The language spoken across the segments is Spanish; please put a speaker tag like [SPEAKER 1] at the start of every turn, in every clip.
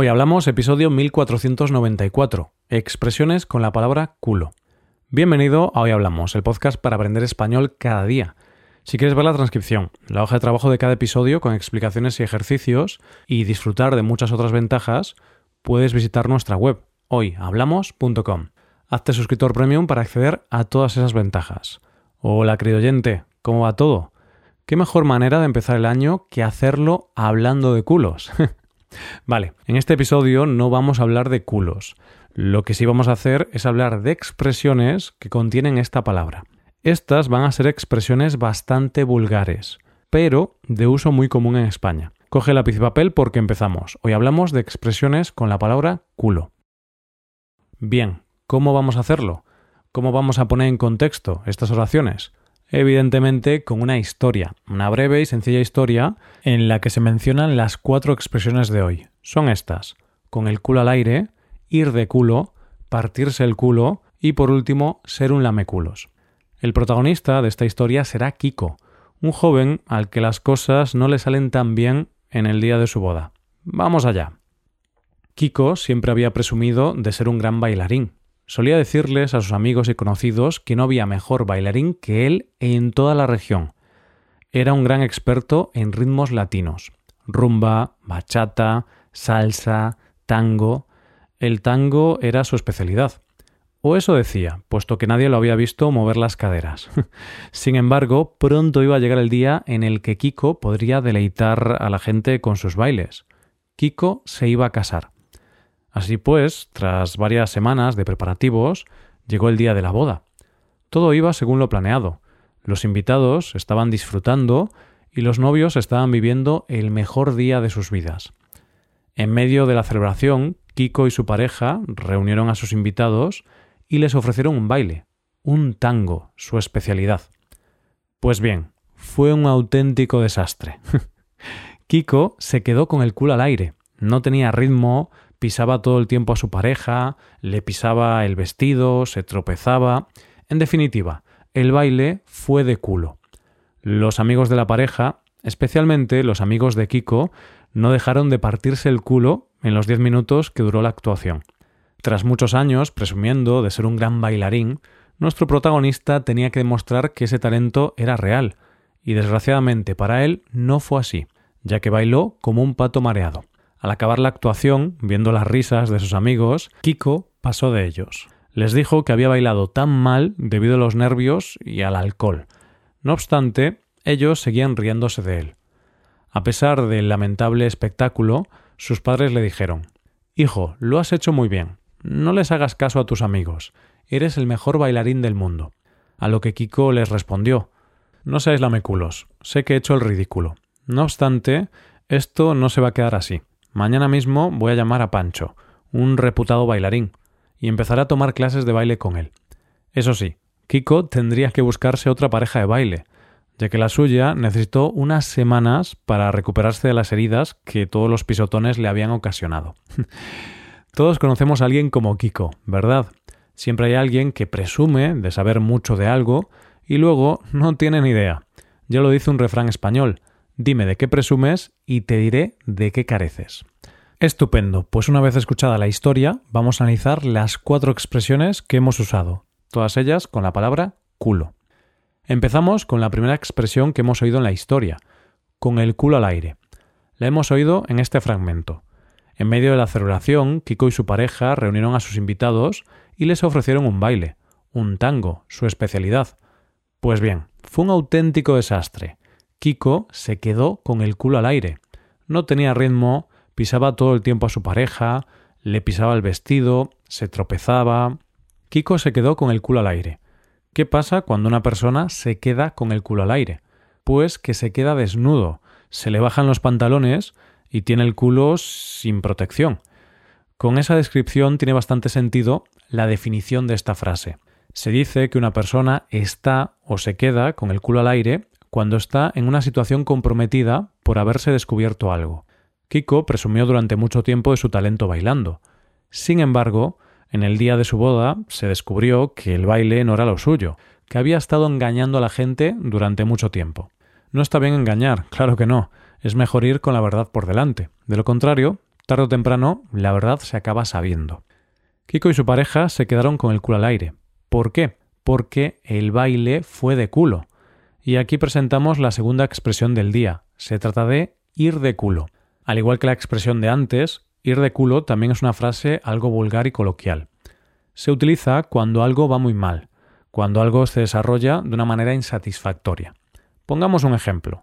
[SPEAKER 1] Hoy hablamos episodio 1494, expresiones con la palabra culo. Bienvenido a Hoy Hablamos, el podcast para aprender español cada día. Si quieres ver la transcripción, la hoja de trabajo de cada episodio con explicaciones y ejercicios y disfrutar de muchas otras ventajas, puedes visitar nuestra web hoyhablamos.com. Hazte suscriptor premium para acceder a todas esas ventajas. Hola, querido oyente, ¿cómo va todo? ¿Qué mejor manera de empezar el año que hacerlo hablando de culos? Vale, en este episodio no vamos a hablar de culos. Lo que sí vamos a hacer es hablar de expresiones que contienen esta palabra. Estas van a ser expresiones bastante vulgares, pero de uso muy común en España. Coge lápiz y papel porque empezamos. Hoy hablamos de expresiones con la palabra culo. Bien, ¿cómo vamos a hacerlo? ¿Cómo vamos a poner en contexto estas oraciones? Evidentemente con una historia, una breve y sencilla historia en la que se mencionan las cuatro expresiones de hoy. Son estas, con el culo al aire, ir de culo, partirse el culo y por último ser un lameculos. El protagonista de esta historia será Kiko, un joven al que las cosas no le salen tan bien en el día de su boda. Vamos allá. Kiko siempre había presumido de ser un gran bailarín, Solía decirles a sus amigos y conocidos que no había mejor bailarín que él en toda la región. Era un gran experto en ritmos latinos. Rumba, bachata, salsa, tango. El tango era su especialidad. O eso decía, puesto que nadie lo había visto mover las caderas. Sin embargo, pronto iba a llegar el día en el que Kiko podría deleitar a la gente con sus bailes. Kiko se iba a casar. Así pues, tras varias semanas de preparativos, llegó el día de la boda. Todo iba según lo planeado. Los invitados estaban disfrutando y los novios estaban viviendo el mejor día de sus vidas. En medio de la celebración, Kiko y su pareja reunieron a sus invitados y les ofrecieron un baile, un tango, su especialidad. Pues bien, fue un auténtico desastre. Kiko se quedó con el culo al aire, no tenía ritmo, pisaba todo el tiempo a su pareja, le pisaba el vestido, se tropezaba. En definitiva, el baile fue de culo. Los amigos de la pareja, especialmente los amigos de Kiko, no dejaron de partirse el culo en los diez minutos que duró la actuación. Tras muchos años presumiendo de ser un gran bailarín, nuestro protagonista tenía que demostrar que ese talento era real, y desgraciadamente para él no fue así, ya que bailó como un pato mareado. Al acabar la actuación, viendo las risas de sus amigos, Kiko pasó de ellos. Les dijo que había bailado tan mal debido a los nervios y al alcohol. No obstante, ellos seguían riéndose de él. A pesar del lamentable espectáculo, sus padres le dijeron Hijo, lo has hecho muy bien. No les hagas caso a tus amigos. Eres el mejor bailarín del mundo. A lo que Kiko les respondió No seáis lameculos. Sé que he hecho el ridículo. No obstante, esto no se va a quedar así. Mañana mismo voy a llamar a Pancho, un reputado bailarín, y empezaré a tomar clases de baile con él. Eso sí, Kiko tendría que buscarse otra pareja de baile, ya que la suya necesitó unas semanas para recuperarse de las heridas que todos los pisotones le habían ocasionado. todos conocemos a alguien como Kiko, ¿verdad? Siempre hay alguien que presume de saber mucho de algo y luego no tiene ni idea. Ya lo dice un refrán español, Dime de qué presumes y te diré de qué careces. Estupendo, pues una vez escuchada la historia, vamos a analizar las cuatro expresiones que hemos usado, todas ellas con la palabra culo. Empezamos con la primera expresión que hemos oído en la historia, con el culo al aire. La hemos oído en este fragmento. En medio de la celebración, Kiko y su pareja reunieron a sus invitados y les ofrecieron un baile, un tango, su especialidad. Pues bien, fue un auténtico desastre. Kiko se quedó con el culo al aire. No tenía ritmo, pisaba todo el tiempo a su pareja, le pisaba el vestido, se tropezaba. Kiko se quedó con el culo al aire. ¿Qué pasa cuando una persona se queda con el culo al aire? Pues que se queda desnudo, se le bajan los pantalones y tiene el culo sin protección. Con esa descripción tiene bastante sentido la definición de esta frase. Se dice que una persona está o se queda con el culo al aire cuando está en una situación comprometida por haberse descubierto algo. Kiko presumió durante mucho tiempo de su talento bailando. Sin embargo, en el día de su boda se descubrió que el baile no era lo suyo, que había estado engañando a la gente durante mucho tiempo. No está bien engañar, claro que no, es mejor ir con la verdad por delante. De lo contrario, tarde o temprano la verdad se acaba sabiendo. Kiko y su pareja se quedaron con el culo al aire. ¿Por qué? Porque el baile fue de culo. Y aquí presentamos la segunda expresión del día. Se trata de ir de culo. Al igual que la expresión de antes, ir de culo también es una frase algo vulgar y coloquial. Se utiliza cuando algo va muy mal, cuando algo se desarrolla de una manera insatisfactoria. Pongamos un ejemplo.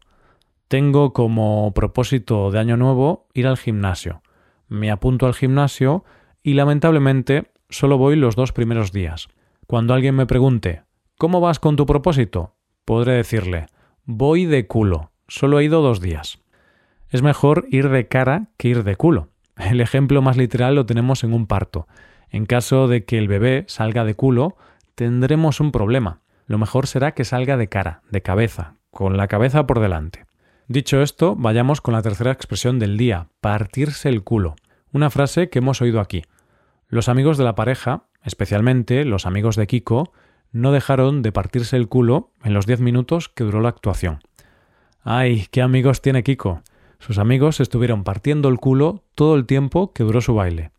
[SPEAKER 1] Tengo como propósito de año nuevo ir al gimnasio. Me apunto al gimnasio y lamentablemente solo voy los dos primeros días. Cuando alguien me pregunte ¿Cómo vas con tu propósito? Podré decirle Voy de culo, solo he ido dos días. Es mejor ir de cara que ir de culo. El ejemplo más literal lo tenemos en un parto. En caso de que el bebé salga de culo, tendremos un problema. Lo mejor será que salga de cara, de cabeza, con la cabeza por delante. Dicho esto, vayamos con la tercera expresión del día, partirse el culo. Una frase que hemos oído aquí. Los amigos de la pareja, especialmente los amigos de Kiko, no dejaron de partirse el culo en los diez minutos que duró la actuación. ¡Ay, qué amigos tiene Kiko! Sus amigos estuvieron partiendo el culo todo el tiempo que duró su baile.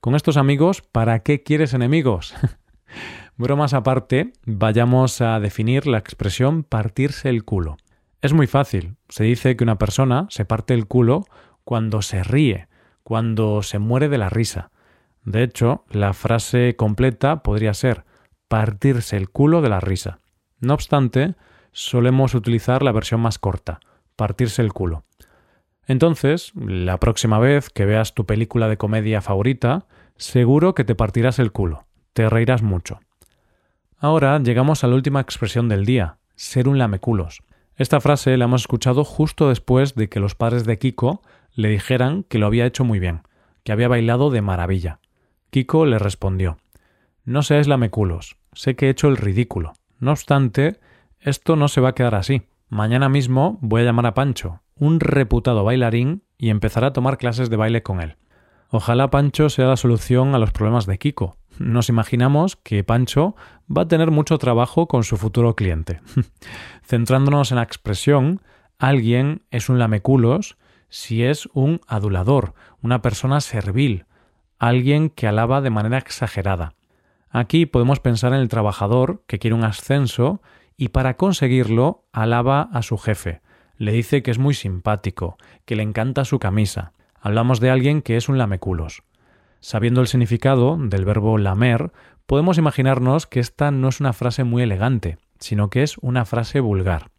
[SPEAKER 1] Con estos amigos, ¿para qué quieres enemigos? Bromas aparte, vayamos a definir la expresión partirse el culo. Es muy fácil. Se dice que una persona se parte el culo cuando se ríe, cuando se muere de la risa. De hecho, la frase completa podría ser partirse el culo de la risa. No obstante, solemos utilizar la versión más corta, partirse el culo. Entonces, la próxima vez que veas tu película de comedia favorita, seguro que te partirás el culo, te reirás mucho. Ahora llegamos a la última expresión del día, ser un lameculos. Esta frase la hemos escuchado justo después de que los padres de Kiko le dijeran que lo había hecho muy bien, que había bailado de maravilla. Kiko le respondió No seáis lameculos, sé que he hecho el ridículo. No obstante, esto no se va a quedar así. Mañana mismo voy a llamar a Pancho, un reputado bailarín, y empezar a tomar clases de baile con él. Ojalá Pancho sea la solución a los problemas de Kiko. Nos imaginamos que Pancho va a tener mucho trabajo con su futuro cliente. Centrándonos en la expresión, alguien es un lameculos si es un adulador, una persona servil, alguien que alaba de manera exagerada. Aquí podemos pensar en el trabajador que quiere un ascenso y para conseguirlo alaba a su jefe, le dice que es muy simpático, que le encanta su camisa. Hablamos de alguien que es un lameculos. Sabiendo el significado del verbo lamer, podemos imaginarnos que esta no es una frase muy elegante, sino que es una frase vulgar.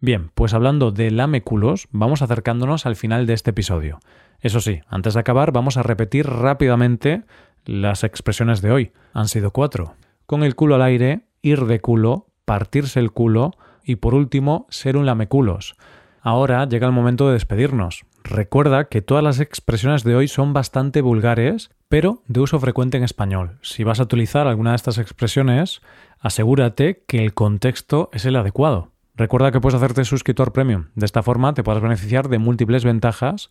[SPEAKER 1] Bien, pues hablando de lameculos, vamos acercándonos al final de este episodio. Eso sí, antes de acabar, vamos a repetir rápidamente las expresiones de hoy. Han sido cuatro. Con el culo al aire, ir de culo, partirse el culo y por último, ser un lameculos. Ahora llega el momento de despedirnos. Recuerda que todas las expresiones de hoy son bastante vulgares, pero de uso frecuente en español. Si vas a utilizar alguna de estas expresiones, asegúrate que el contexto es el adecuado. Recuerda que puedes hacerte suscriptor premium. De esta forma te podrás beneficiar de múltiples ventajas,